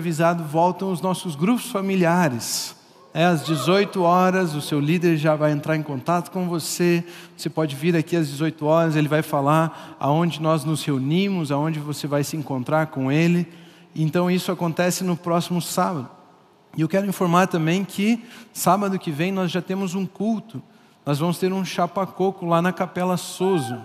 avisado, voltam os nossos grupos familiares. É, às 18 horas, o seu líder já vai entrar em contato com você. Você pode vir aqui às 18 horas, ele vai falar aonde nós nos reunimos, aonde você vai se encontrar com ele. Então, isso acontece no próximo sábado. E eu quero informar também que sábado que vem nós já temos um culto. Nós vamos ter um chapa-coco lá na Capela Souza.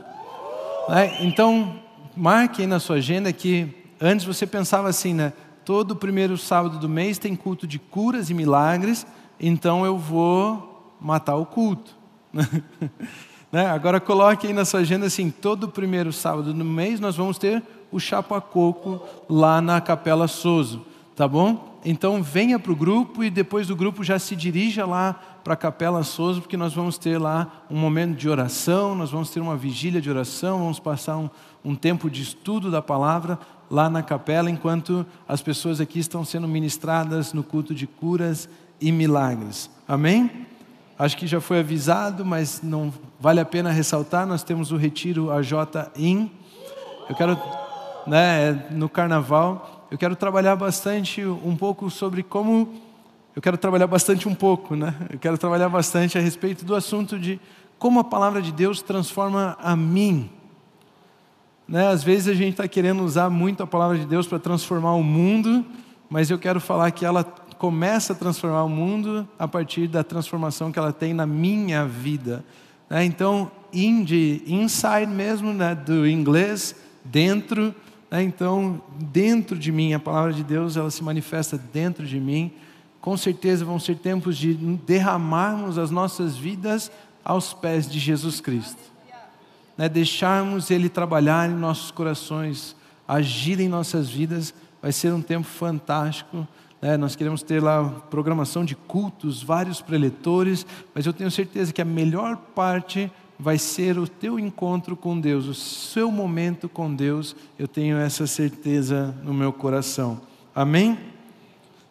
É, então, marque aí na sua agenda que antes você pensava assim, né? Todo primeiro sábado do mês tem culto de curas e milagres, então eu vou matar o culto. né? Agora coloque aí na sua agenda assim, todo primeiro sábado do mês nós vamos ter o chapa coco lá na Capela Souza, tá bom? Então venha para o grupo e depois do grupo já se dirija lá para a Capela Souza, porque nós vamos ter lá um momento de oração, nós vamos ter uma vigília de oração, vamos passar um, um tempo de estudo da palavra lá na capela, enquanto as pessoas aqui estão sendo ministradas no culto de curas e milagres. Amém? Acho que já foi avisado, mas não vale a pena ressaltar. Nós temos o retiro AJ In. Eu quero, né, no carnaval, eu quero trabalhar bastante um pouco sobre como eu quero trabalhar bastante um pouco, né? Eu quero trabalhar bastante a respeito do assunto de como a palavra de Deus transforma a mim né? Às vezes a gente está querendo usar muito a palavra de Deus para transformar o mundo, mas eu quero falar que ela começa a transformar o mundo a partir da transformação que ela tem na minha vida. Né? Então, in de inside mesmo, né? do inglês, dentro. Né? Então, dentro de mim, a palavra de Deus ela se manifesta dentro de mim. Com certeza vão ser tempos de derramarmos as nossas vidas aos pés de Jesus Cristo né, deixarmos Ele trabalhar em nossos corações, agir em nossas vidas, vai ser um tempo fantástico. Né? Nós queremos ter lá programação de cultos, vários preletores, mas eu tenho certeza que a melhor parte vai ser o teu encontro com Deus, o seu momento com Deus. Eu tenho essa certeza no meu coração. Amém?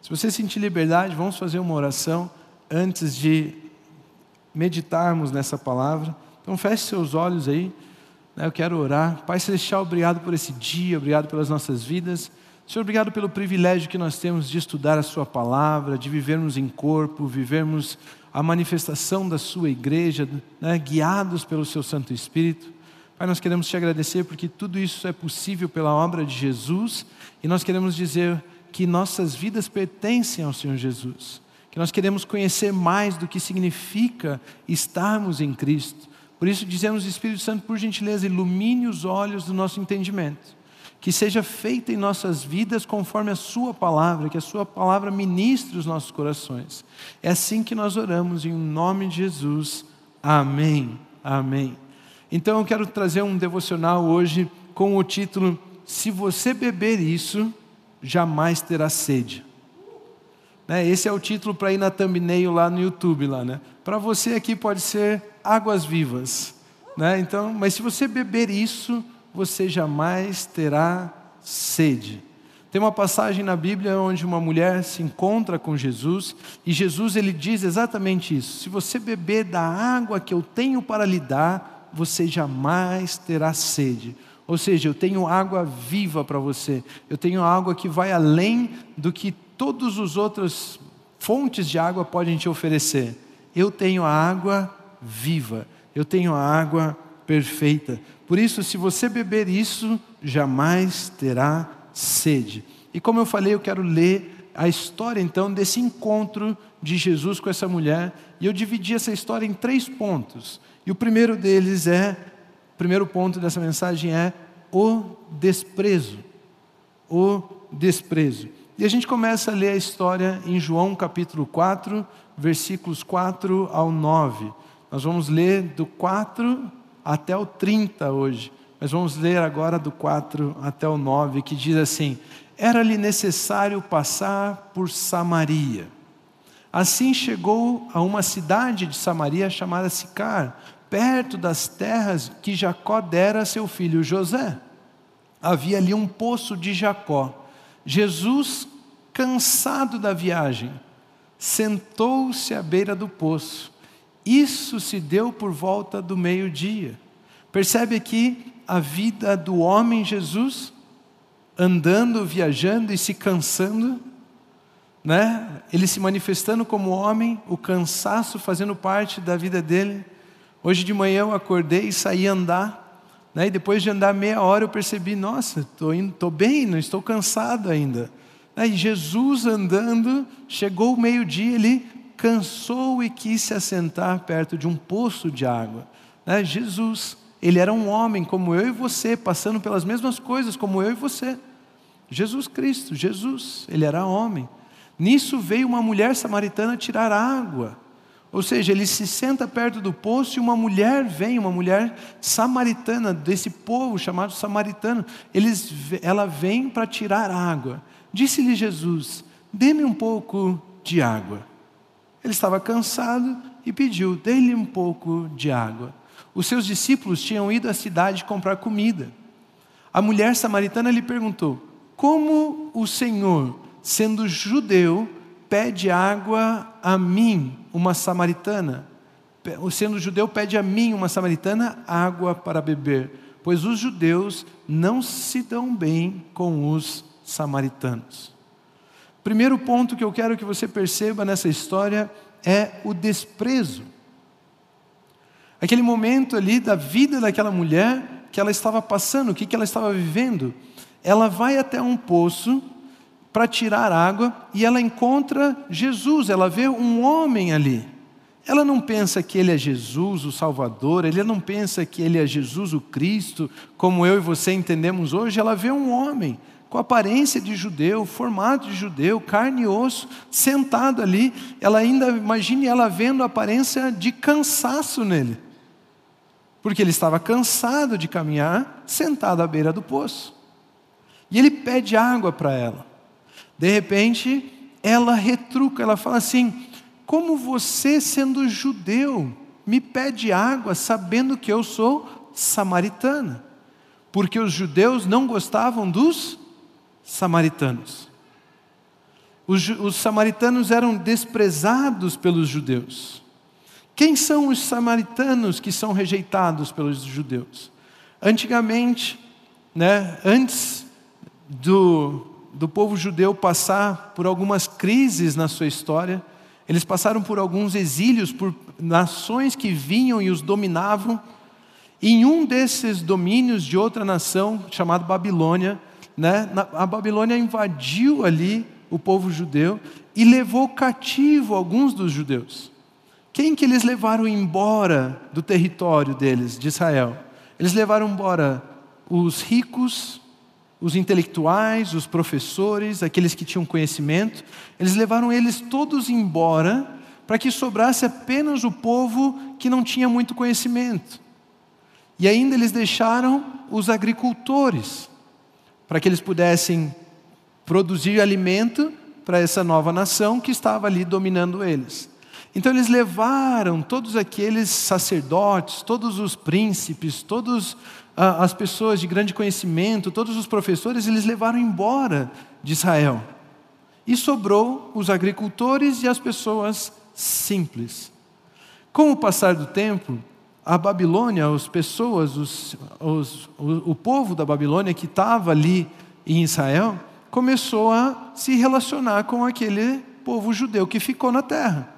Se você sentir liberdade, vamos fazer uma oração antes de meditarmos nessa palavra. Então feche seus olhos aí. Né? Eu quero orar. Pai Celestial, obrigado por esse dia, obrigado pelas nossas vidas. Senhor, obrigado pelo privilégio que nós temos de estudar a Sua palavra, de vivermos em corpo, vivermos a manifestação da Sua igreja, né? guiados pelo Seu Santo Espírito. Pai, nós queremos te agradecer porque tudo isso é possível pela obra de Jesus e nós queremos dizer que nossas vidas pertencem ao Senhor Jesus, que nós queremos conhecer mais do que significa estarmos em Cristo por isso dizemos, Espírito Santo, por gentileza, ilumine os olhos do nosso entendimento. Que seja feita em nossas vidas conforme a Sua palavra, que a Sua palavra ministre os nossos corações. É assim que nós oramos, em nome de Jesus. Amém. Amém. Então eu quero trazer um devocional hoje com o título Se você beber isso, jamais terá sede. Né? Esse é o título para ir na thumbnail lá no YouTube. Lá, né? Para você aqui pode ser águas vivas. Né? Então, mas se você beber isso, você jamais terá sede. Tem uma passagem na Bíblia onde uma mulher se encontra com Jesus e Jesus ele diz exatamente isso: se você beber da água que eu tenho para lhe dar, você jamais terá sede. Ou seja, eu tenho água viva para você. Eu tenho água que vai além do que todas as outras fontes de água podem te oferecer. Eu tenho a água viva, eu tenho a água perfeita. Por isso, se você beber isso, jamais terá sede. E como eu falei, eu quero ler a história então desse encontro de Jesus com essa mulher, e eu dividi essa história em três pontos. E o primeiro deles é, o primeiro ponto dessa mensagem é o desprezo. O desprezo. E a gente começa a ler a história em João capítulo 4, versículos 4 ao 9. Nós vamos ler do 4 até o 30 hoje. Mas vamos ler agora do 4 até o 9, que diz assim: Era-lhe necessário passar por Samaria. Assim chegou a uma cidade de Samaria chamada Sicar, perto das terras que Jacó dera a seu filho José. Havia ali um poço de Jacó Jesus, cansado da viagem, sentou-se à beira do poço. Isso se deu por volta do meio-dia. Percebe aqui a vida do homem Jesus, andando, viajando e se cansando? né? Ele se manifestando como homem, o cansaço fazendo parte da vida dele. Hoje de manhã eu acordei e saí andar, né? E depois de andar meia hora eu percebi, nossa, estou tô, tô bem, não estou cansado ainda. Né? E Jesus andando, chegou o meio-dia, ele cansou e quis se assentar perto de um poço de água. Né? Jesus, ele era um homem como eu e você, passando pelas mesmas coisas como eu e você. Jesus Cristo, Jesus, ele era homem. Nisso veio uma mulher samaritana tirar água. Ou seja, ele se senta perto do poço e uma mulher vem, uma mulher samaritana, desse povo chamado samaritano, eles, ela vem para tirar água. Disse-lhe Jesus: Dê-me um pouco de água. Ele estava cansado e pediu: Dê-lhe um pouco de água. Os seus discípulos tinham ido à cidade comprar comida. A mulher samaritana lhe perguntou: Como o Senhor, sendo judeu, pede água a mim, uma samaritana? Sendo judeu, pede a mim, uma samaritana, água para beber, pois os judeus não se dão bem com os samaritanos. Primeiro ponto que eu quero que você perceba nessa história é o desprezo. Aquele momento ali da vida daquela mulher que ela estava passando, o que, que ela estava vivendo. Ela vai até um poço para tirar água e ela encontra Jesus, ela vê um homem ali. Ela não pensa que ele é Jesus, o Salvador, ela não pensa que ele é Jesus, o Cristo, como eu e você entendemos hoje, ela vê um homem com aparência de judeu, formato de judeu, carne e osso, sentado ali. Ela ainda, imagine ela vendo a aparência de cansaço nele porque ele estava cansado de caminhar, sentado à beira do poço. E ele pede água para ela. De repente, ela retruca, ela fala assim: Como você, sendo judeu, me pede água sabendo que eu sou samaritana? Porque os judeus não gostavam dos samaritanos. Os, os samaritanos eram desprezados pelos judeus. Quem são os samaritanos que são rejeitados pelos judeus? Antigamente, né, antes do, do povo judeu passar por algumas crises na sua história, eles passaram por alguns exílios, por nações que vinham e os dominavam. E em um desses domínios de outra nação, chamado Babilônia, né, a Babilônia invadiu ali o povo judeu e levou cativo alguns dos judeus. Quem que eles levaram embora do território deles, de Israel? Eles levaram embora os ricos, os intelectuais, os professores, aqueles que tinham conhecimento. Eles levaram eles todos embora para que sobrasse apenas o povo que não tinha muito conhecimento. E ainda eles deixaram os agricultores, para que eles pudessem produzir alimento para essa nova nação que estava ali dominando eles. Então eles levaram todos aqueles sacerdotes, todos os príncipes, todas ah, as pessoas de grande conhecimento, todos os professores, eles levaram embora de Israel. E sobrou os agricultores e as pessoas simples. Com o passar do tempo, a Babilônia, as pessoas, os, os, o, o povo da Babilônia que estava ali em Israel, começou a se relacionar com aquele povo judeu que ficou na terra.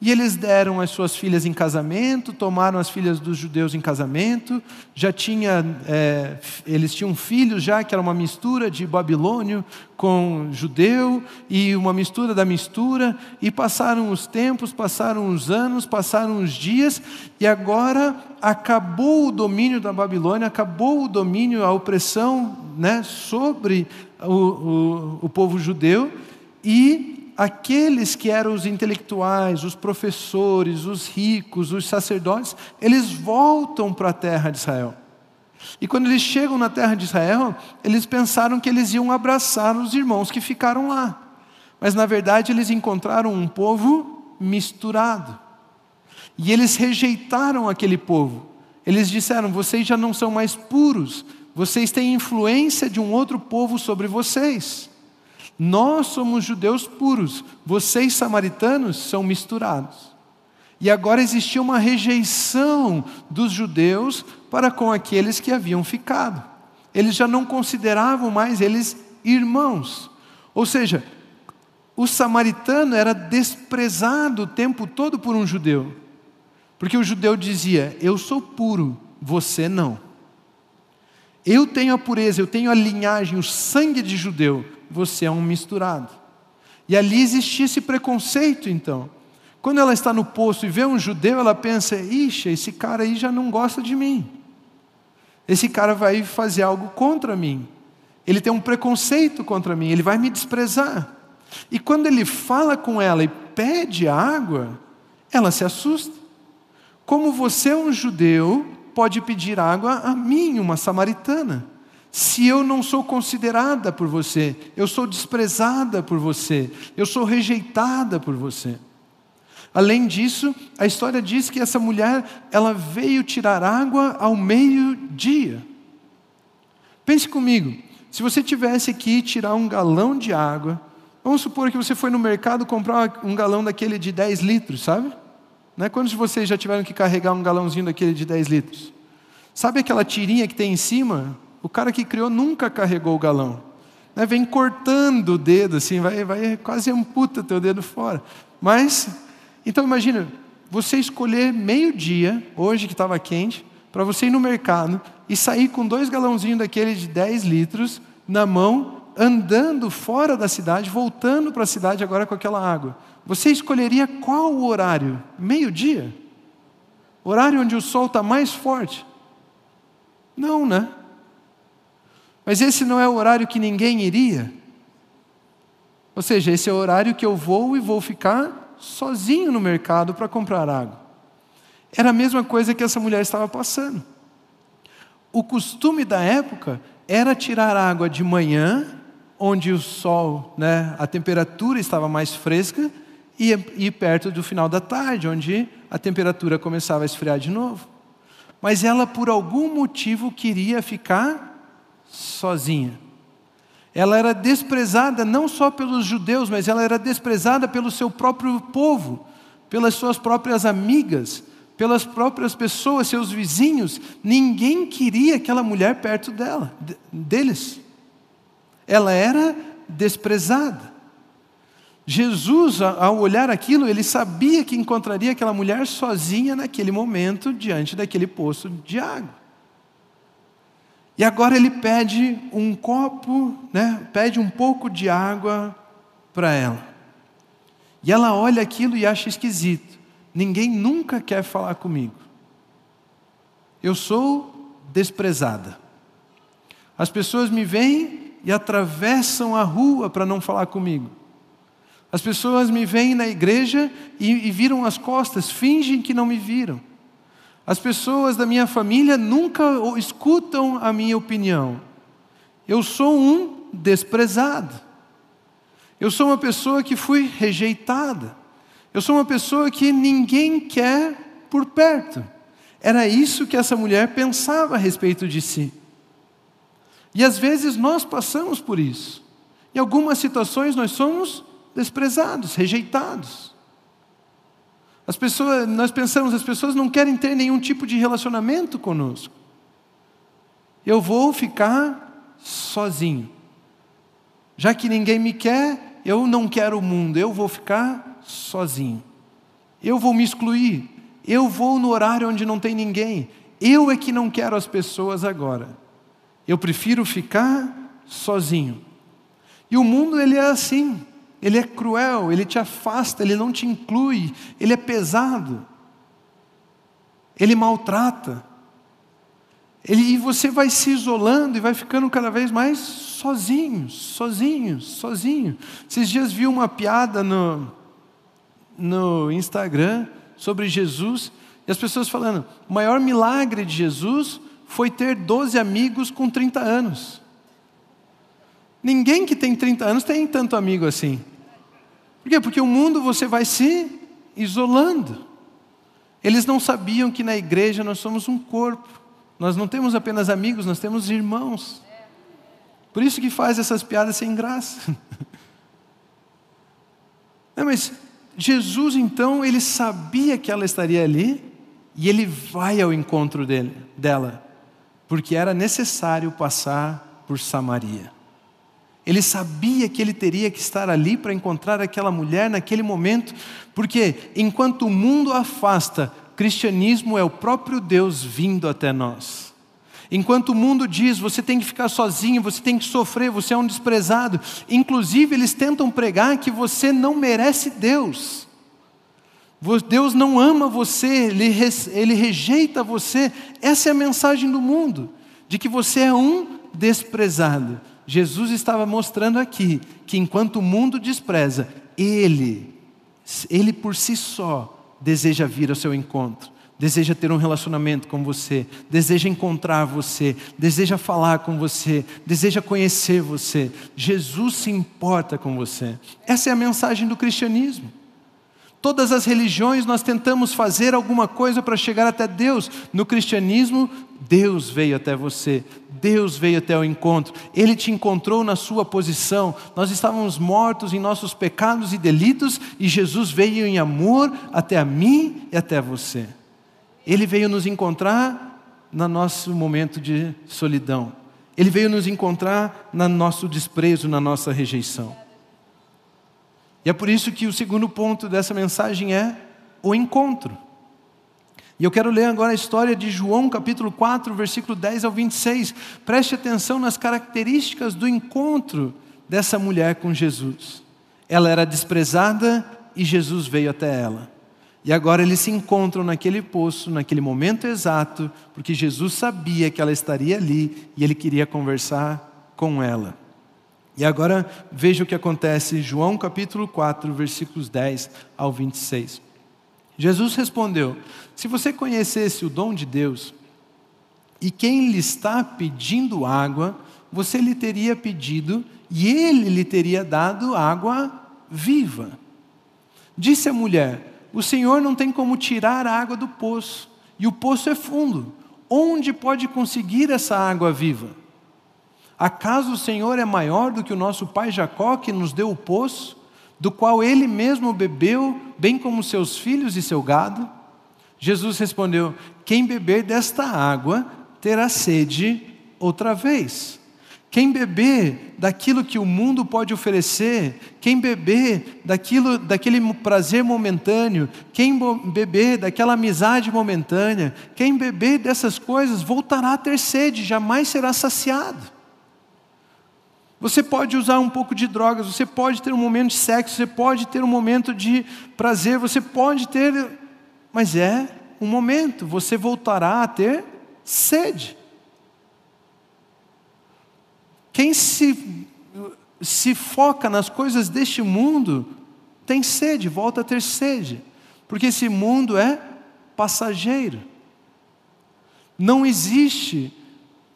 E eles deram as suas filhas em casamento, tomaram as filhas dos judeus em casamento, já tinha, é, eles tinham filhos já, que era uma mistura de babilônio com judeu, e uma mistura da mistura, e passaram os tempos, passaram os anos, passaram os dias, e agora acabou o domínio da Babilônia, acabou o domínio, a opressão né, sobre o, o, o povo judeu, e aqueles que eram os intelectuais, os professores, os ricos, os sacerdotes, eles voltam para a terra de Israel. E quando eles chegam na terra de Israel, eles pensaram que eles iam abraçar os irmãos que ficaram lá. Mas na verdade eles encontraram um povo misturado. E eles rejeitaram aquele povo. Eles disseram: vocês já não são mais puros, vocês têm influência de um outro povo sobre vocês. Nós somos judeus puros, vocês samaritanos são misturados. E agora existia uma rejeição dos judeus para com aqueles que haviam ficado. Eles já não consideravam mais eles irmãos. Ou seja, o samaritano era desprezado o tempo todo por um judeu. Porque o judeu dizia: Eu sou puro, você não. Eu tenho a pureza, eu tenho a linhagem, o sangue de judeu, você é um misturado. E ali existia esse preconceito, então. Quando ela está no poço e vê um judeu, ela pensa: Ixi, esse cara aí já não gosta de mim. Esse cara vai fazer algo contra mim. Ele tem um preconceito contra mim, ele vai me desprezar. E quando ele fala com ela e pede água, ela se assusta. Como você um judeu, pode pedir água a mim, uma samaritana? Se eu não sou considerada por você, eu sou desprezada por você, eu sou rejeitada por você. Além disso, a história diz que essa mulher, ela veio tirar água ao meio-dia. Pense comigo, se você tivesse que tirar um galão de água, vamos supor que você foi no mercado comprar um galão daquele de 10 litros, sabe? Né? Quantos de vocês já tiveram que carregar um galãozinho daquele de 10 litros? Sabe aquela tirinha que tem em cima? O cara que criou nunca carregou o galão. Né? Vem cortando o dedo, assim, vai, vai quase amputa teu dedo fora. Mas então imagina, você escolher meio-dia, hoje que estava quente, para você ir no mercado e sair com dois galãozinhos daquele de 10 litros na mão, andando fora da cidade, voltando para a cidade agora com aquela água. Você escolheria qual o horário? Meio-dia? Horário onde o sol está mais forte? Não, né? Mas esse não é o horário que ninguém iria. Ou seja, esse é o horário que eu vou e vou ficar sozinho no mercado para comprar água. Era a mesma coisa que essa mulher estava passando. O costume da época era tirar água de manhã, onde o sol, né, a temperatura estava mais fresca, e ir perto do final da tarde, onde a temperatura começava a esfriar de novo. Mas ela, por algum motivo, queria ficar sozinha. Ela era desprezada não só pelos judeus, mas ela era desprezada pelo seu próprio povo, pelas suas próprias amigas, pelas próprias pessoas, seus vizinhos. Ninguém queria aquela mulher perto dela, deles. Ela era desprezada. Jesus, ao olhar aquilo, ele sabia que encontraria aquela mulher sozinha naquele momento, diante daquele poço de água. E agora ele pede um copo, né? pede um pouco de água para ela. E ela olha aquilo e acha esquisito. Ninguém nunca quer falar comigo. Eu sou desprezada. As pessoas me veem e atravessam a rua para não falar comigo. As pessoas me veem na igreja e, e viram as costas, fingem que não me viram. As pessoas da minha família nunca escutam a minha opinião. Eu sou um desprezado. Eu sou uma pessoa que fui rejeitada. Eu sou uma pessoa que ninguém quer por perto. Era isso que essa mulher pensava a respeito de si. E às vezes nós passamos por isso. Em algumas situações nós somos desprezados, rejeitados. As pessoas, nós pensamos, as pessoas não querem ter nenhum tipo de relacionamento conosco. Eu vou ficar sozinho. Já que ninguém me quer, eu não quero o mundo, eu vou ficar sozinho. Eu vou me excluir. Eu vou no horário onde não tem ninguém. Eu é que não quero as pessoas agora. Eu prefiro ficar sozinho. E o mundo ele é assim. Ele é cruel, ele te afasta, ele não te inclui, ele é pesado, ele maltrata. Ele, e você vai se isolando e vai ficando cada vez mais sozinho, sozinho, sozinho. Esses dias vi uma piada no, no Instagram sobre Jesus e as pessoas falando: o maior milagre de Jesus foi ter 12 amigos com 30 anos. Ninguém que tem 30 anos tem tanto amigo assim. Por quê? Porque o mundo você vai se isolando. Eles não sabiam que na igreja nós somos um corpo. Nós não temos apenas amigos, nós temos irmãos. Por isso que faz essas piadas sem graça. Não, mas Jesus então, ele sabia que ela estaria ali e ele vai ao encontro dele, dela, porque era necessário passar por Samaria. Ele sabia que ele teria que estar ali para encontrar aquela mulher naquele momento, porque enquanto o mundo afasta, cristianismo é o próprio Deus vindo até nós. Enquanto o mundo diz, você tem que ficar sozinho, você tem que sofrer, você é um desprezado. Inclusive, eles tentam pregar que você não merece Deus. Deus não ama você, ele, rejeita você. Essa é a mensagem do mundo, de que você é um desprezado. Jesus estava mostrando aqui que enquanto o mundo despreza, Ele, Ele por si só, deseja vir ao seu encontro, deseja ter um relacionamento com você, deseja encontrar você, deseja falar com você, deseja conhecer você. Jesus se importa com você. Essa é a mensagem do cristianismo. Todas as religiões nós tentamos fazer alguma coisa para chegar até Deus. No cristianismo, Deus veio até você, Deus veio até o encontro, Ele te encontrou na sua posição. Nós estávamos mortos em nossos pecados e delitos e Jesus veio em amor até a mim e até você. Ele veio nos encontrar no nosso momento de solidão, Ele veio nos encontrar no nosso desprezo, na nossa rejeição. E é por isso que o segundo ponto dessa mensagem é o encontro. E eu quero ler agora a história de João, capítulo 4, versículo 10 ao 26. Preste atenção nas características do encontro dessa mulher com Jesus. Ela era desprezada e Jesus veio até ela. E agora eles se encontram naquele poço, naquele momento exato, porque Jesus sabia que ela estaria ali e ele queria conversar com ela. E agora veja o que acontece, João capítulo 4, versículos 10 ao 26. Jesus respondeu: Se você conhecesse o dom de Deus, e quem lhe está pedindo água, você lhe teria pedido, e ele lhe teria dado água viva. Disse a mulher: O Senhor não tem como tirar a água do poço, e o poço é fundo. Onde pode conseguir essa água viva? Acaso o Senhor é maior do que o nosso pai Jacó, que nos deu o poço, do qual ele mesmo bebeu, bem como seus filhos e seu gado? Jesus respondeu: Quem beber desta água terá sede outra vez. Quem beber daquilo que o mundo pode oferecer, quem beber daquilo, daquele prazer momentâneo, quem beber daquela amizade momentânea, quem beber dessas coisas voltará a ter sede, jamais será saciado. Você pode usar um pouco de drogas, você pode ter um momento de sexo, você pode ter um momento de prazer, você pode ter, mas é um momento, você voltará a ter sede. Quem se, se foca nas coisas deste mundo tem sede, volta a ter sede, porque esse mundo é passageiro. Não existe,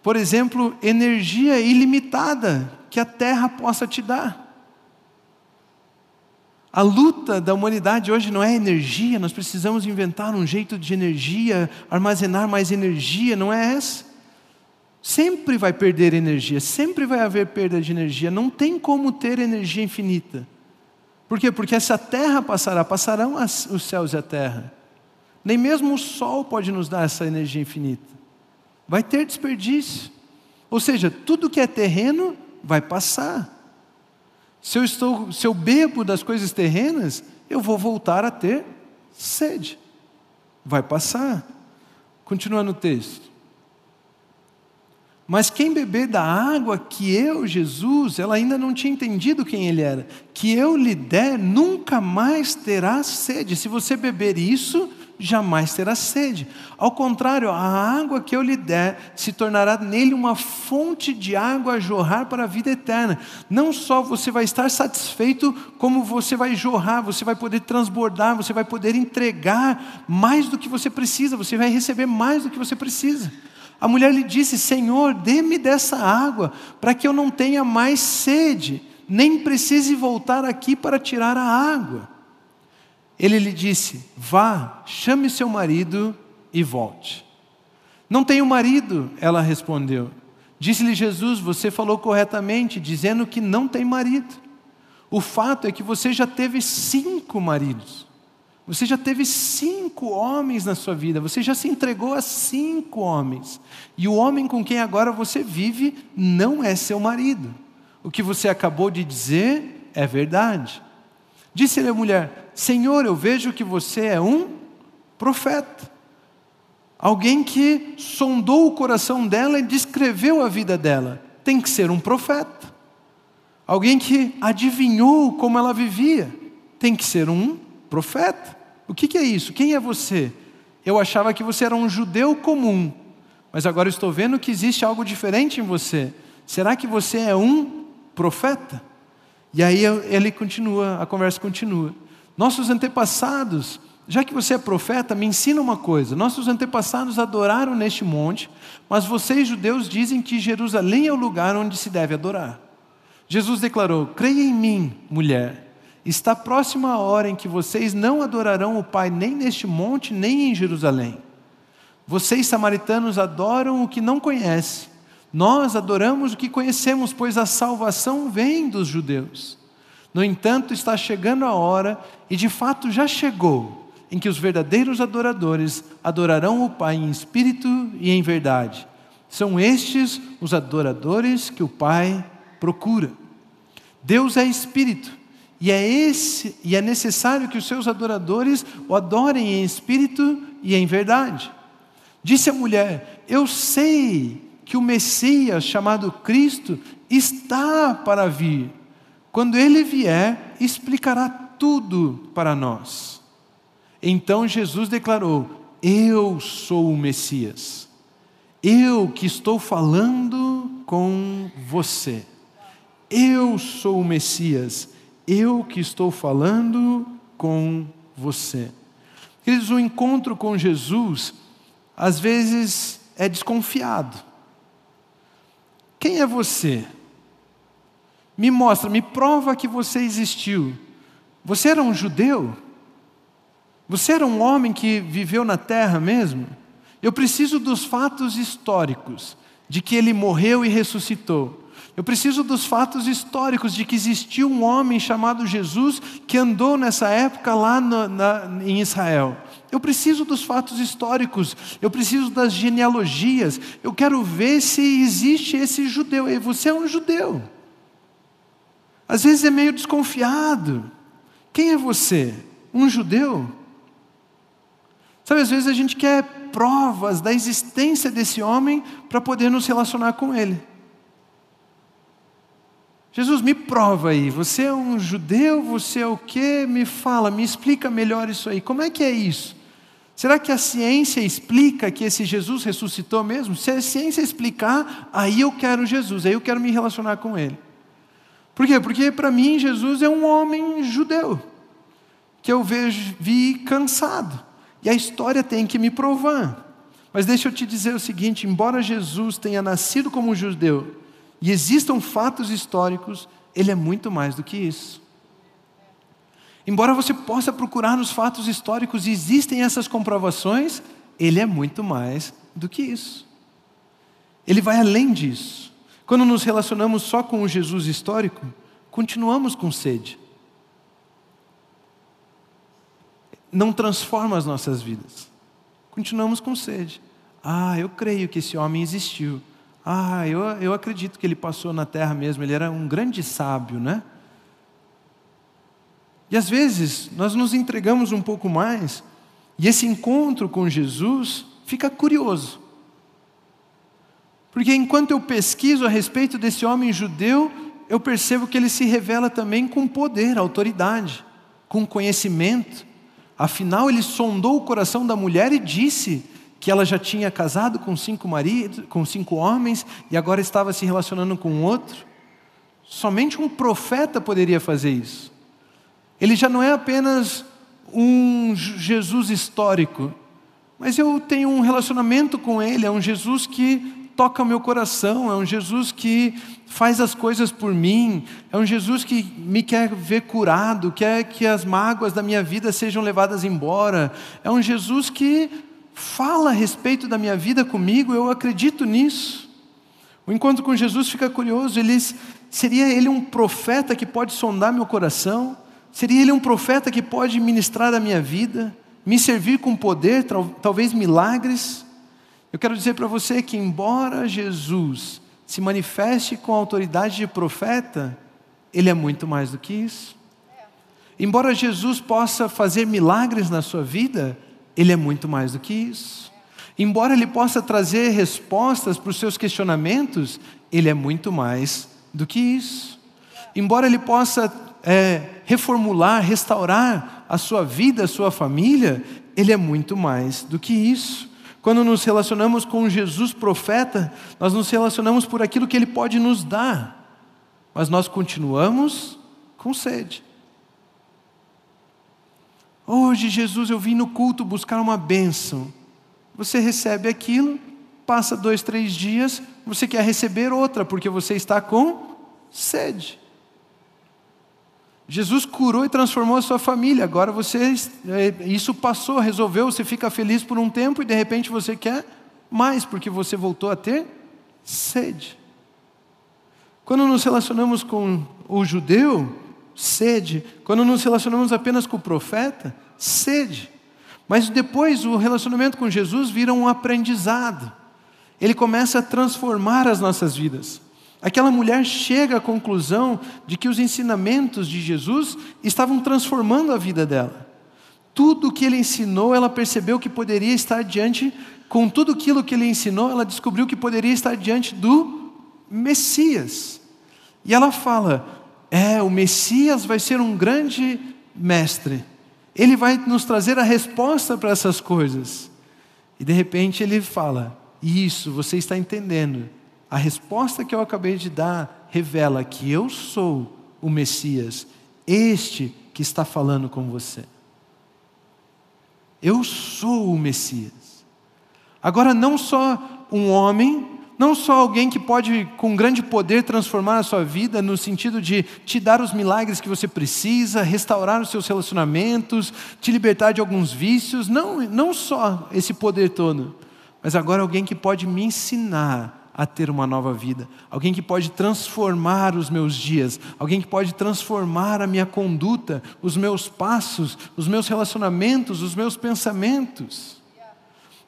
por exemplo, energia ilimitada que a terra possa te dar. A luta da humanidade hoje não é energia, nós precisamos inventar um jeito de energia, armazenar mais energia, não é essa. Sempre vai perder energia, sempre vai haver perda de energia, não tem como ter energia infinita. Por quê? Porque essa terra passará, passarão os céus e a terra. Nem mesmo o sol pode nos dar essa energia infinita. Vai ter desperdício. Ou seja, tudo que é terreno vai passar. Se eu estou, se eu bebo das coisas terrenas, eu vou voltar a ter sede. Vai passar. Continuando o texto. Mas quem beber da água que eu, Jesus, ela ainda não tinha entendido quem ele era, que eu lhe der, nunca mais terá sede. Se você beber isso, jamais terá sede. Ao contrário, a água que eu lhe der se tornará nele uma fonte de água a jorrar para a vida eterna. Não só você vai estar satisfeito, como você vai jorrar, você vai poder transbordar, você vai poder entregar mais do que você precisa, você vai receber mais do que você precisa. A mulher lhe disse: Senhor, dê-me dessa água, para que eu não tenha mais sede, nem precise voltar aqui para tirar a água. Ele lhe disse: Vá, chame seu marido e volte. Não tenho marido, ela respondeu. Disse-lhe Jesus: Você falou corretamente, dizendo que não tem marido. O fato é que você já teve cinco maridos. Você já teve cinco homens na sua vida. Você já se entregou a cinco homens. E o homem com quem agora você vive não é seu marido. o que você acabou de dizer é verdade. Disse-lhe a mulher: Senhor, eu vejo que você é um profeta. Alguém que sondou o coração dela e descreveu a vida dela. Tem que ser um profeta. Alguém que adivinhou como ela vivia. Tem que ser um profeta. O que, é isso? Quem é você? Eu achava que você era um judeu comum, mas agora estou vendo que existe algo diferente em você. Será que você é um profeta? E aí ele continua, a conversa continua. Nossos antepassados, já que você é profeta, me ensina uma coisa. Nossos antepassados adoraram neste monte, mas vocês judeus dizem que Jerusalém é o lugar onde se deve adorar. Jesus declarou: Creia em mim, mulher. Está próxima a hora em que vocês não adorarão o Pai nem neste monte, nem em Jerusalém. Vocês, samaritanos, adoram o que não conhecem. Nós adoramos o que conhecemos, pois a salvação vem dos judeus. No entanto, está chegando a hora, e de fato já chegou, em que os verdadeiros adoradores adorarão o Pai em espírito e em verdade. São estes os adoradores que o Pai procura. Deus é espírito, e é esse e é necessário que os seus adoradores o adorem em espírito e em verdade. Disse a mulher: Eu sei que o Messias, chamado Cristo, está para vir. Quando ele vier, explicará tudo para nós. Então Jesus declarou: Eu sou o Messias. Eu que estou falando com você. Eu sou o Messias. Eu que estou falando com você. Queridos, o encontro com Jesus, às vezes, é desconfiado. Quem é você? Me mostra, me prova que você existiu. Você era um judeu? Você era um homem que viveu na terra mesmo? Eu preciso dos fatos históricos de que ele morreu e ressuscitou. Eu preciso dos fatos históricos de que existiu um homem chamado Jesus que andou nessa época lá na, em Israel. Eu preciso dos fatos históricos, eu preciso das genealogias, eu quero ver se existe esse judeu. E você é um judeu. Às vezes é meio desconfiado. Quem é você? Um judeu? Sabe, às vezes a gente quer provas da existência desse homem para poder nos relacionar com ele. Jesus, me prova aí, você é um judeu, você é o quê? Me fala, me explica melhor isso aí. Como é que é isso? Será que a ciência explica que esse Jesus ressuscitou mesmo? Se a ciência explicar, aí eu quero Jesus, aí eu quero me relacionar com ele. Por quê? Porque para mim Jesus é um homem judeu, que eu vejo, vi cansado, e a história tem que me provar. Mas deixa eu te dizer o seguinte: embora Jesus tenha nascido como um judeu, e existam fatos históricos, ele é muito mais do que isso. Embora você possa procurar nos fatos históricos e existem essas comprovações, ele é muito mais do que isso. Ele vai além disso. Quando nos relacionamos só com o Jesus histórico, continuamos com sede. Não transforma as nossas vidas. Continuamos com sede. Ah, eu creio que esse homem existiu. Ah, eu, eu acredito que ele passou na terra mesmo. Ele era um grande sábio, né? E às vezes nós nos entregamos um pouco mais, e esse encontro com Jesus fica curioso. Porque enquanto eu pesquiso a respeito desse homem judeu, eu percebo que ele se revela também com poder, autoridade, com conhecimento. Afinal, ele sondou o coração da mulher e disse que ela já tinha casado com cinco maridos, com cinco homens e agora estava se relacionando com outro. Somente um profeta poderia fazer isso. Ele já não é apenas um Jesus histórico, mas eu tenho um relacionamento com Ele, é um Jesus que toca o meu coração, é um Jesus que faz as coisas por mim, é um Jesus que me quer ver curado, quer que as mágoas da minha vida sejam levadas embora, é um Jesus que fala a respeito da minha vida comigo, eu acredito nisso. O encontro com Jesus fica curioso, seria ele um profeta que pode sondar meu coração? Seria ele um profeta que pode ministrar a minha vida, me servir com poder, talvez milagres? Eu quero dizer para você que, embora Jesus se manifeste com a autoridade de profeta, ele é muito mais do que isso. Embora Jesus possa fazer milagres na sua vida, ele é muito mais do que isso. Embora ele possa trazer respostas para os seus questionamentos, ele é muito mais do que isso. Embora ele possa é, reformular, restaurar a sua vida, a sua família, ele é muito mais do que isso. Quando nos relacionamos com Jesus profeta, nós nos relacionamos por aquilo que ele pode nos dar, mas nós continuamos com sede. Hoje, Jesus, eu vim no culto buscar uma bênção. Você recebe aquilo, passa dois, três dias, você quer receber outra, porque você está com sede. Jesus curou e transformou a sua família. Agora você é, isso passou, resolveu, você fica feliz por um tempo e de repente você quer mais porque você voltou a ter sede. Quando nos relacionamos com o judeu, sede. Quando nos relacionamos apenas com o profeta, sede. Mas depois o relacionamento com Jesus vira um aprendizado. Ele começa a transformar as nossas vidas. Aquela mulher chega à conclusão de que os ensinamentos de Jesus estavam transformando a vida dela. Tudo o que ele ensinou, ela percebeu que poderia estar diante, com tudo aquilo que ele ensinou, ela descobriu que poderia estar diante do Messias. E ela fala: é, o Messias vai ser um grande mestre, ele vai nos trazer a resposta para essas coisas. E de repente ele fala: Isso, você está entendendo a resposta que eu acabei de dar revela que eu sou o Messias, este que está falando com você. Eu sou o Messias. Agora, não só um homem, não só alguém que pode, com grande poder, transformar a sua vida, no sentido de te dar os milagres que você precisa, restaurar os seus relacionamentos, te libertar de alguns vícios, não, não só esse poder todo, mas agora alguém que pode me ensinar a ter uma nova vida, alguém que pode transformar os meus dias, alguém que pode transformar a minha conduta, os meus passos, os meus relacionamentos, os meus pensamentos.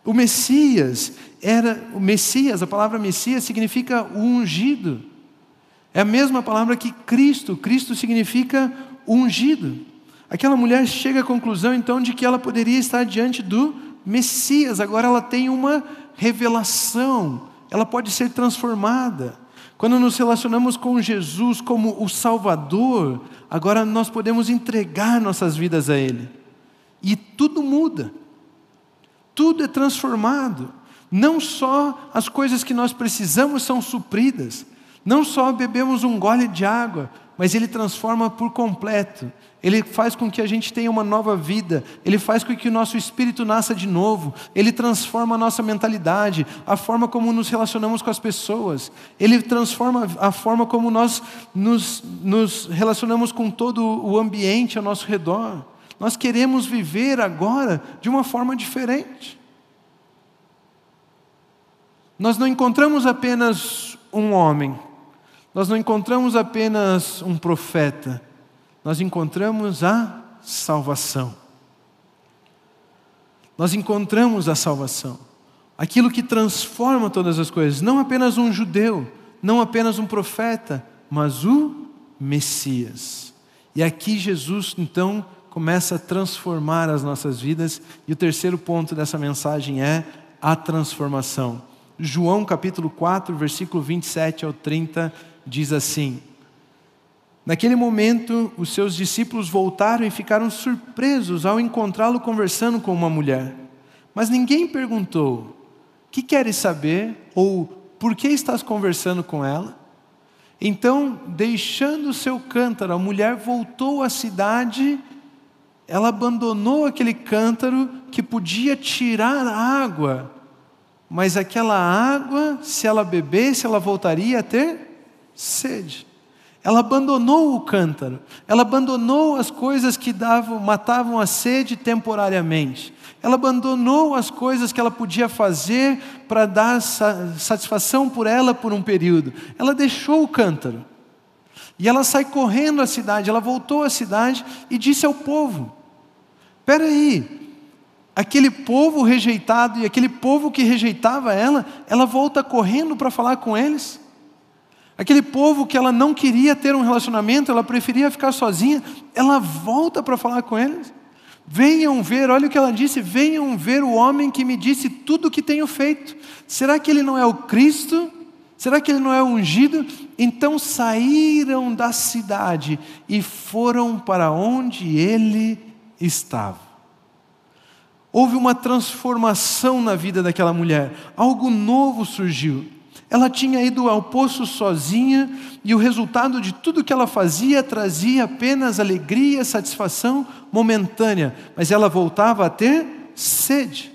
O Messias era o Messias, a palavra Messias significa o ungido. É a mesma palavra que Cristo, Cristo significa ungido. Aquela mulher chega à conclusão então de que ela poderia estar diante do Messias, agora ela tem uma revelação ela pode ser transformada. Quando nos relacionamos com Jesus como o Salvador, agora nós podemos entregar nossas vidas a Ele. E tudo muda, tudo é transformado. Não só as coisas que nós precisamos são supridas, não só bebemos um gole de água, mas Ele transforma por completo. Ele faz com que a gente tenha uma nova vida, Ele faz com que o nosso espírito nasça de novo, Ele transforma a nossa mentalidade, a forma como nos relacionamos com as pessoas, Ele transforma a forma como nós nos, nos relacionamos com todo o ambiente ao nosso redor. Nós queremos viver agora de uma forma diferente. Nós não encontramos apenas um homem, nós não encontramos apenas um profeta, nós encontramos a salvação. Nós encontramos a salvação, aquilo que transforma todas as coisas, não apenas um judeu, não apenas um profeta, mas o Messias. E aqui Jesus então começa a transformar as nossas vidas, e o terceiro ponto dessa mensagem é a transformação. João capítulo 4, versículo 27 ao 30 diz assim: Naquele momento, os seus discípulos voltaram e ficaram surpresos ao encontrá-lo conversando com uma mulher. Mas ninguém perguntou: Que queres saber? ou Por que estás conversando com ela? Então, deixando o seu cântaro, a mulher voltou à cidade, ela abandonou aquele cântaro que podia tirar água, mas aquela água, se ela bebesse, ela voltaria a ter sede. Ela abandonou o cântaro, ela abandonou as coisas que davam, matavam a sede temporariamente. Ela abandonou as coisas que ela podia fazer para dar satisfação por ela por um período. Ela deixou o cântaro. E ela sai correndo à cidade, ela voltou à cidade e disse ao povo: Espera aí, aquele povo rejeitado e aquele povo que rejeitava ela, ela volta correndo para falar com eles. Aquele povo que ela não queria ter um relacionamento, ela preferia ficar sozinha, ela volta para falar com eles. Venham ver, olha o que ela disse: venham ver o homem que me disse tudo o que tenho feito. Será que ele não é o Cristo? Será que ele não é ungido? Então saíram da cidade e foram para onde ele estava. Houve uma transformação na vida daquela mulher, algo novo surgiu. Ela tinha ido ao poço sozinha e o resultado de tudo que ela fazia trazia apenas alegria, satisfação momentânea, mas ela voltava a ter sede.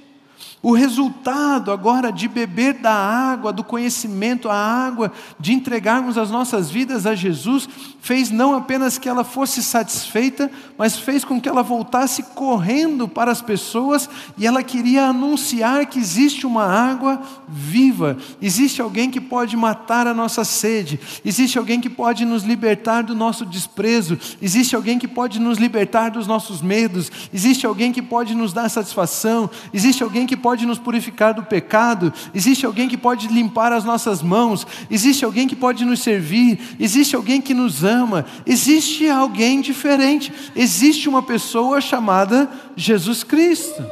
O resultado agora de beber da água, do conhecimento, a água, de entregarmos as nossas vidas a Jesus, fez não apenas que ela fosse satisfeita, mas fez com que ela voltasse correndo para as pessoas e ela queria anunciar que existe uma água viva, existe alguém que pode matar a nossa sede, existe alguém que pode nos libertar do nosso desprezo, existe alguém que pode nos libertar dos nossos medos, existe alguém que pode nos dar satisfação, existe alguém que pode pode nos purificar do pecado, existe alguém que pode limpar as nossas mãos, existe alguém que pode nos servir, existe alguém que nos ama, existe alguém diferente, existe uma pessoa chamada Jesus Cristo.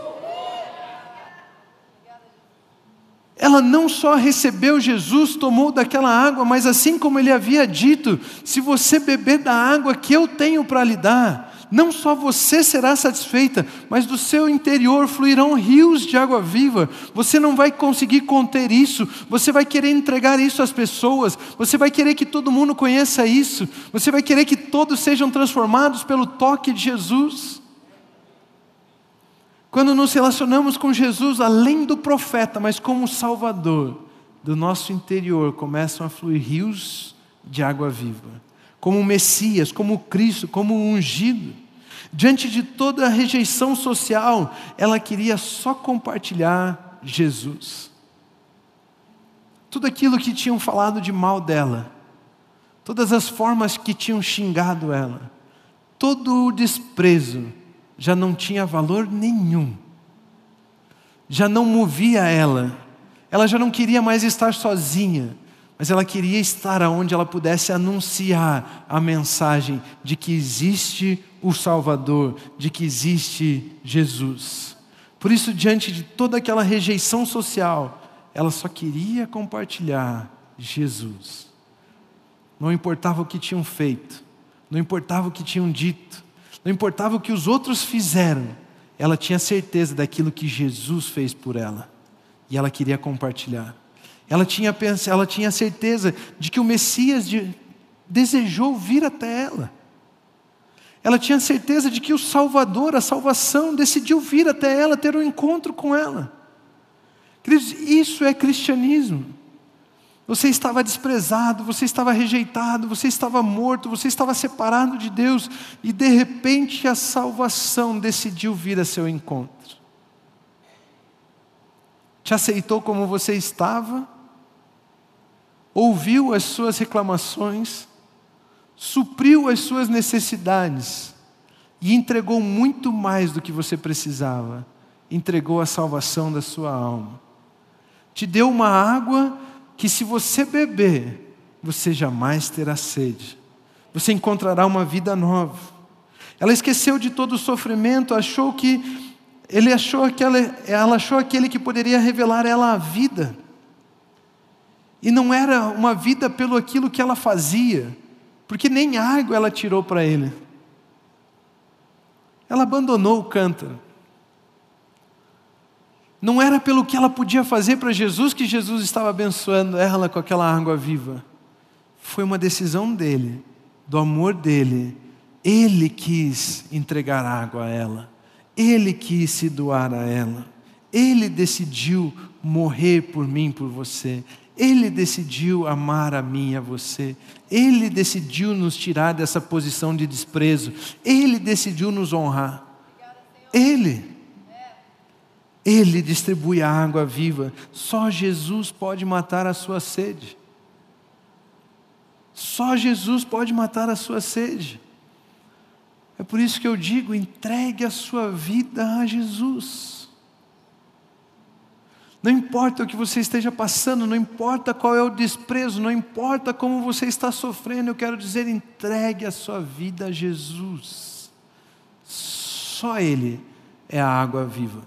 Ela não só recebeu Jesus, tomou daquela água, mas assim como ele havia dito: se você beber da água que eu tenho para lhe dar, não só você será satisfeita, mas do seu interior fluirão rios de água viva. Você não vai conseguir conter isso, você vai querer entregar isso às pessoas, você vai querer que todo mundo conheça isso, você vai querer que todos sejam transformados pelo toque de Jesus. Quando nos relacionamos com Jesus, além do profeta, mas como Salvador, do nosso interior começam a fluir rios de água viva como Messias, como Cristo, como ungido. Diante de toda a rejeição social, ela queria só compartilhar Jesus. Tudo aquilo que tinham falado de mal dela, todas as formas que tinham xingado ela, todo o desprezo já não tinha valor nenhum, já não movia ela, ela já não queria mais estar sozinha, mas ela queria estar onde ela pudesse anunciar a mensagem de que existe o Salvador, de que existe Jesus. Por isso, diante de toda aquela rejeição social, ela só queria compartilhar Jesus. Não importava o que tinham feito, não importava o que tinham dito, não importava o que os outros fizeram, ela tinha certeza daquilo que Jesus fez por ela e ela queria compartilhar. Ela tinha, ela tinha certeza de que o Messias de, desejou vir até ela. Ela tinha certeza de que o Salvador, a salvação, decidiu vir até ela, ter um encontro com ela. Isso é cristianismo. Você estava desprezado, você estava rejeitado, você estava morto, você estava separado de Deus, e de repente a salvação decidiu vir a seu encontro. Te aceitou como você estava, ouviu as suas reclamações, supriu as suas necessidades e entregou muito mais do que você precisava. Entregou a salvação da sua alma. Te deu uma água que, se você beber, você jamais terá sede. Você encontrará uma vida nova. Ela esqueceu de todo o sofrimento, achou que ele achou que ela, achou aquele que poderia revelar ela a vida. E não era uma vida pelo aquilo que ela fazia, porque nem água ela tirou para ele. Ela abandonou o cântaro. Não era pelo que ela podia fazer para Jesus que Jesus estava abençoando ela com aquela água viva. Foi uma decisão dele, do amor dele. Ele quis entregar água a ela. Ele quis se doar a ela. Ele decidiu morrer por mim, por você. Ele decidiu amar a mim e a você. Ele decidiu nos tirar dessa posição de desprezo. Ele decidiu nos honrar. Ele. Ele distribui a água viva. Só Jesus pode matar a sua sede. Só Jesus pode matar a sua sede. É por isso que eu digo: entregue a sua vida a Jesus. Não importa o que você esteja passando, não importa qual é o desprezo, não importa como você está sofrendo, eu quero dizer: entregue a sua vida a Jesus. Só Ele é a água viva.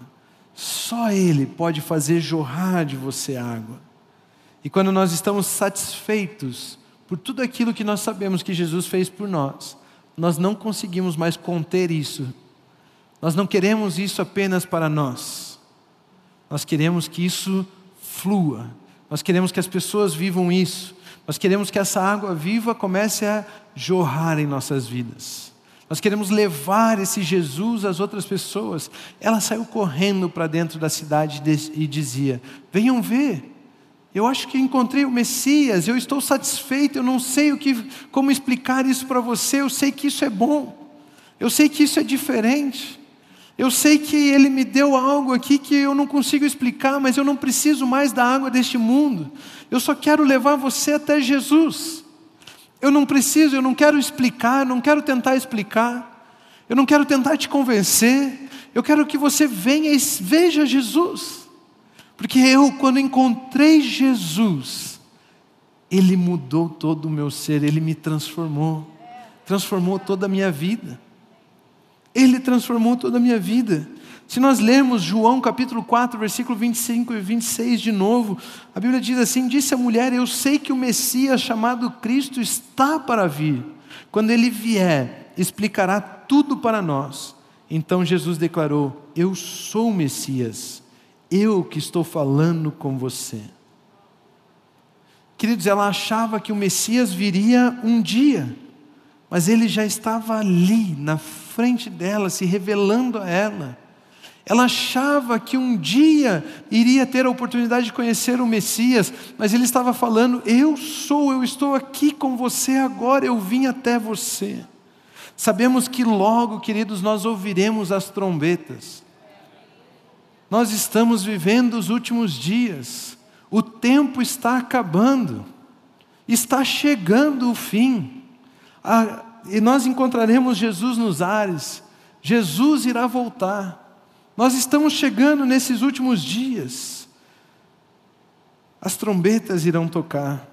Só Ele pode fazer jorrar de você água. E quando nós estamos satisfeitos por tudo aquilo que nós sabemos que Jesus fez por nós, nós não conseguimos mais conter isso. Nós não queremos isso apenas para nós. Nós queremos que isso flua. Nós queremos que as pessoas vivam isso. Nós queremos que essa água viva comece a jorrar em nossas vidas. Nós queremos levar esse Jesus às outras pessoas. Ela saiu correndo para dentro da cidade e dizia: Venham ver. Eu acho que encontrei o Messias, eu estou satisfeito, eu não sei o que, como explicar isso para você, eu sei que isso é bom, eu sei que isso é diferente. Eu sei que Ele me deu algo aqui que eu não consigo explicar, mas eu não preciso mais da água deste mundo. Eu só quero levar você até Jesus. Eu não preciso, eu não quero explicar, não quero tentar explicar, eu não quero tentar te convencer. Eu quero que você venha e veja Jesus. Porque eu, quando encontrei Jesus, Ele mudou todo o meu ser, Ele me transformou, transformou toda a minha vida. Ele transformou toda a minha vida. Se nós lermos João capítulo 4, versículo 25 e 26 de novo, a Bíblia diz assim: Disse a mulher: Eu sei que o Messias chamado Cristo está para vir. Quando ele vier, explicará tudo para nós. Então Jesus declarou: Eu sou o Messias, eu que estou falando com você. Queridos, ela achava que o Messias viria um dia, mas ele já estava ali, na frente dela, se revelando a ela. Ela achava que um dia iria ter a oportunidade de conhecer o Messias, mas ele estava falando: Eu sou, eu estou aqui com você agora, eu vim até você. Sabemos que logo, queridos, nós ouviremos as trombetas. Nós estamos vivendo os últimos dias, o tempo está acabando, está chegando o fim. A, e nós encontraremos Jesus nos ares. Jesus irá voltar. Nós estamos chegando nesses últimos dias. As trombetas irão tocar.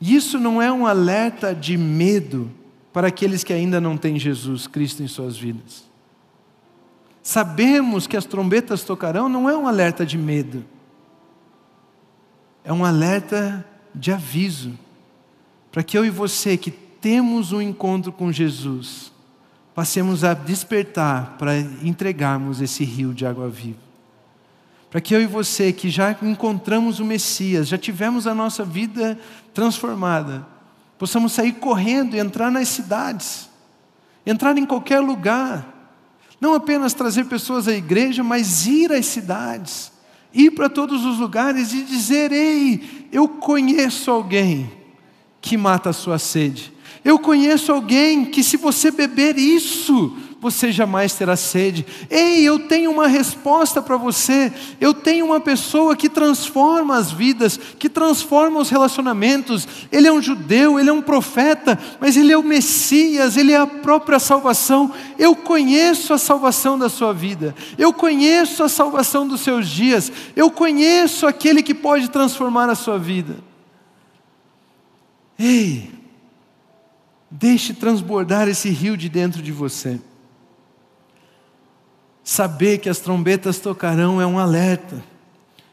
E isso não é um alerta de medo para aqueles que ainda não têm Jesus Cristo em suas vidas. Sabemos que as trombetas tocarão, não é um alerta de medo, é um alerta de aviso, para que eu e você que temos um encontro com Jesus, passemos a despertar para entregarmos esse rio de água viva. Para que eu e você, que já encontramos o Messias, já tivemos a nossa vida transformada, possamos sair correndo e entrar nas cidades, entrar em qualquer lugar, não apenas trazer pessoas à igreja, mas ir às cidades, ir para todos os lugares e dizer: Ei, eu conheço alguém que mata a sua sede. Eu conheço alguém que, se você beber isso, você jamais terá sede. Ei, eu tenho uma resposta para você. Eu tenho uma pessoa que transforma as vidas, que transforma os relacionamentos. Ele é um judeu, ele é um profeta, mas ele é o Messias, ele é a própria salvação. Eu conheço a salvação da sua vida. Eu conheço a salvação dos seus dias. Eu conheço aquele que pode transformar a sua vida. Ei, Deixe transbordar esse rio de dentro de você. Saber que as trombetas tocarão é um alerta.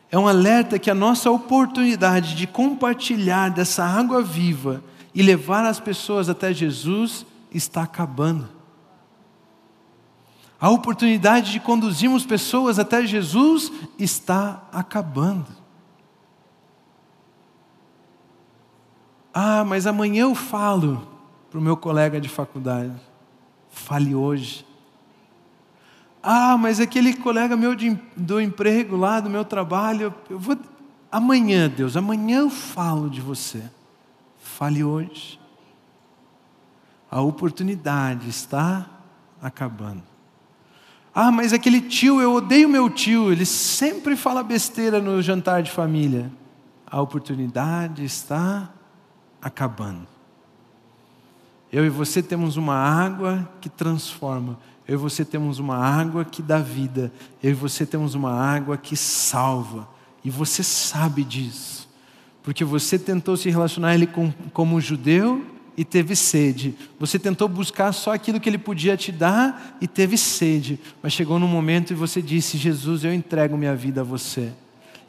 É um alerta que a nossa oportunidade de compartilhar dessa água viva e levar as pessoas até Jesus está acabando. A oportunidade de conduzirmos pessoas até Jesus está acabando. Ah, mas amanhã eu falo para o meu colega de faculdade: fale hoje. Ah, mas aquele colega meu de, do emprego lá, do meu trabalho, eu vou. Amanhã, Deus, amanhã eu falo de você. Fale hoje. A oportunidade está acabando. Ah, mas aquele tio, eu odeio meu tio, ele sempre fala besteira no jantar de família. A oportunidade está acabando. Eu e você temos uma água que transforma. Eu e você temos uma água que dá vida, eu e você temos uma água que salva, e você sabe disso, porque você tentou se relacionar ele com, como judeu e teve sede. Você tentou buscar só aquilo que ele podia te dar e teve sede. Mas chegou num momento e você disse: Jesus, eu entrego minha vida a você.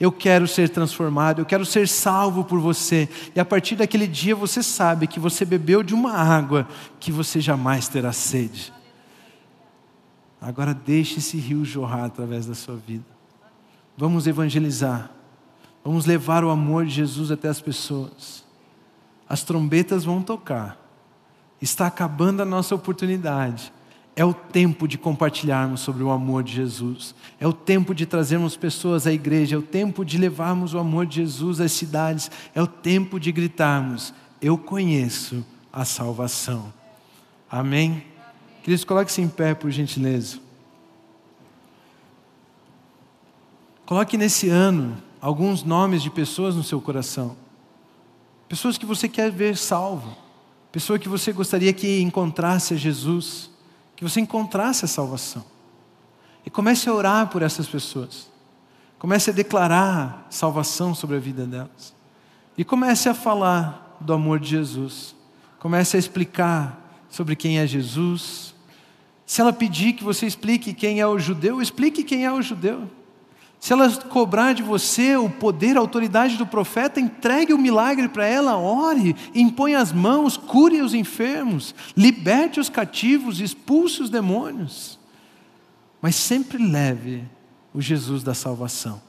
Eu quero ser transformado, eu quero ser salvo por você. E a partir daquele dia você sabe que você bebeu de uma água que você jamais terá sede. Agora deixe esse rio jorrar através da sua vida. Vamos evangelizar. Vamos levar o amor de Jesus até as pessoas as trombetas vão tocar, está acabando a nossa oportunidade. É o tempo de compartilharmos sobre o amor de Jesus. É o tempo de trazermos pessoas à igreja. É o tempo de levarmos o amor de Jesus às cidades. É o tempo de gritarmos: Eu conheço a salvação. Amém? Queridos, coloque-se em pé, por gentileza. Coloque nesse ano alguns nomes de pessoas no seu coração pessoas que você quer ver salvo, pessoa que você gostaria que encontrasse a Jesus, que você encontrasse a salvação. E comece a orar por essas pessoas. Comece a declarar salvação sobre a vida delas. E comece a falar do amor de Jesus. Comece a explicar sobre quem é Jesus. Se ela pedir que você explique quem é o judeu, explique quem é o judeu. Se ela cobrar de você o poder, a autoridade do profeta, entregue o milagre para ela, ore, impõe as mãos, cure os enfermos, liberte os cativos, expulse os demônios. Mas sempre leve o Jesus da salvação.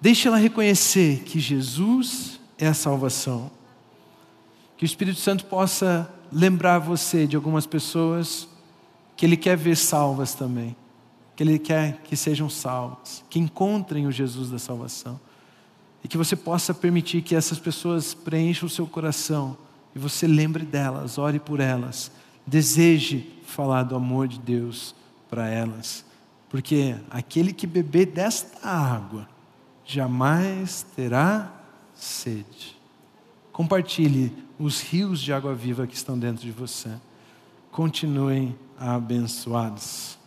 Deixe ela reconhecer que Jesus é a salvação. Que o Espírito Santo possa lembrar você de algumas pessoas que Ele quer ver salvas também que Ele quer que sejam salvos, que encontrem o Jesus da salvação. E que você possa permitir que essas pessoas preencham o seu coração e você lembre delas, ore por elas, deseje falar do amor de Deus para elas, porque aquele que beber desta água jamais terá sede. Compartilhe os rios de água viva que estão dentro de você. Continuem abençoados.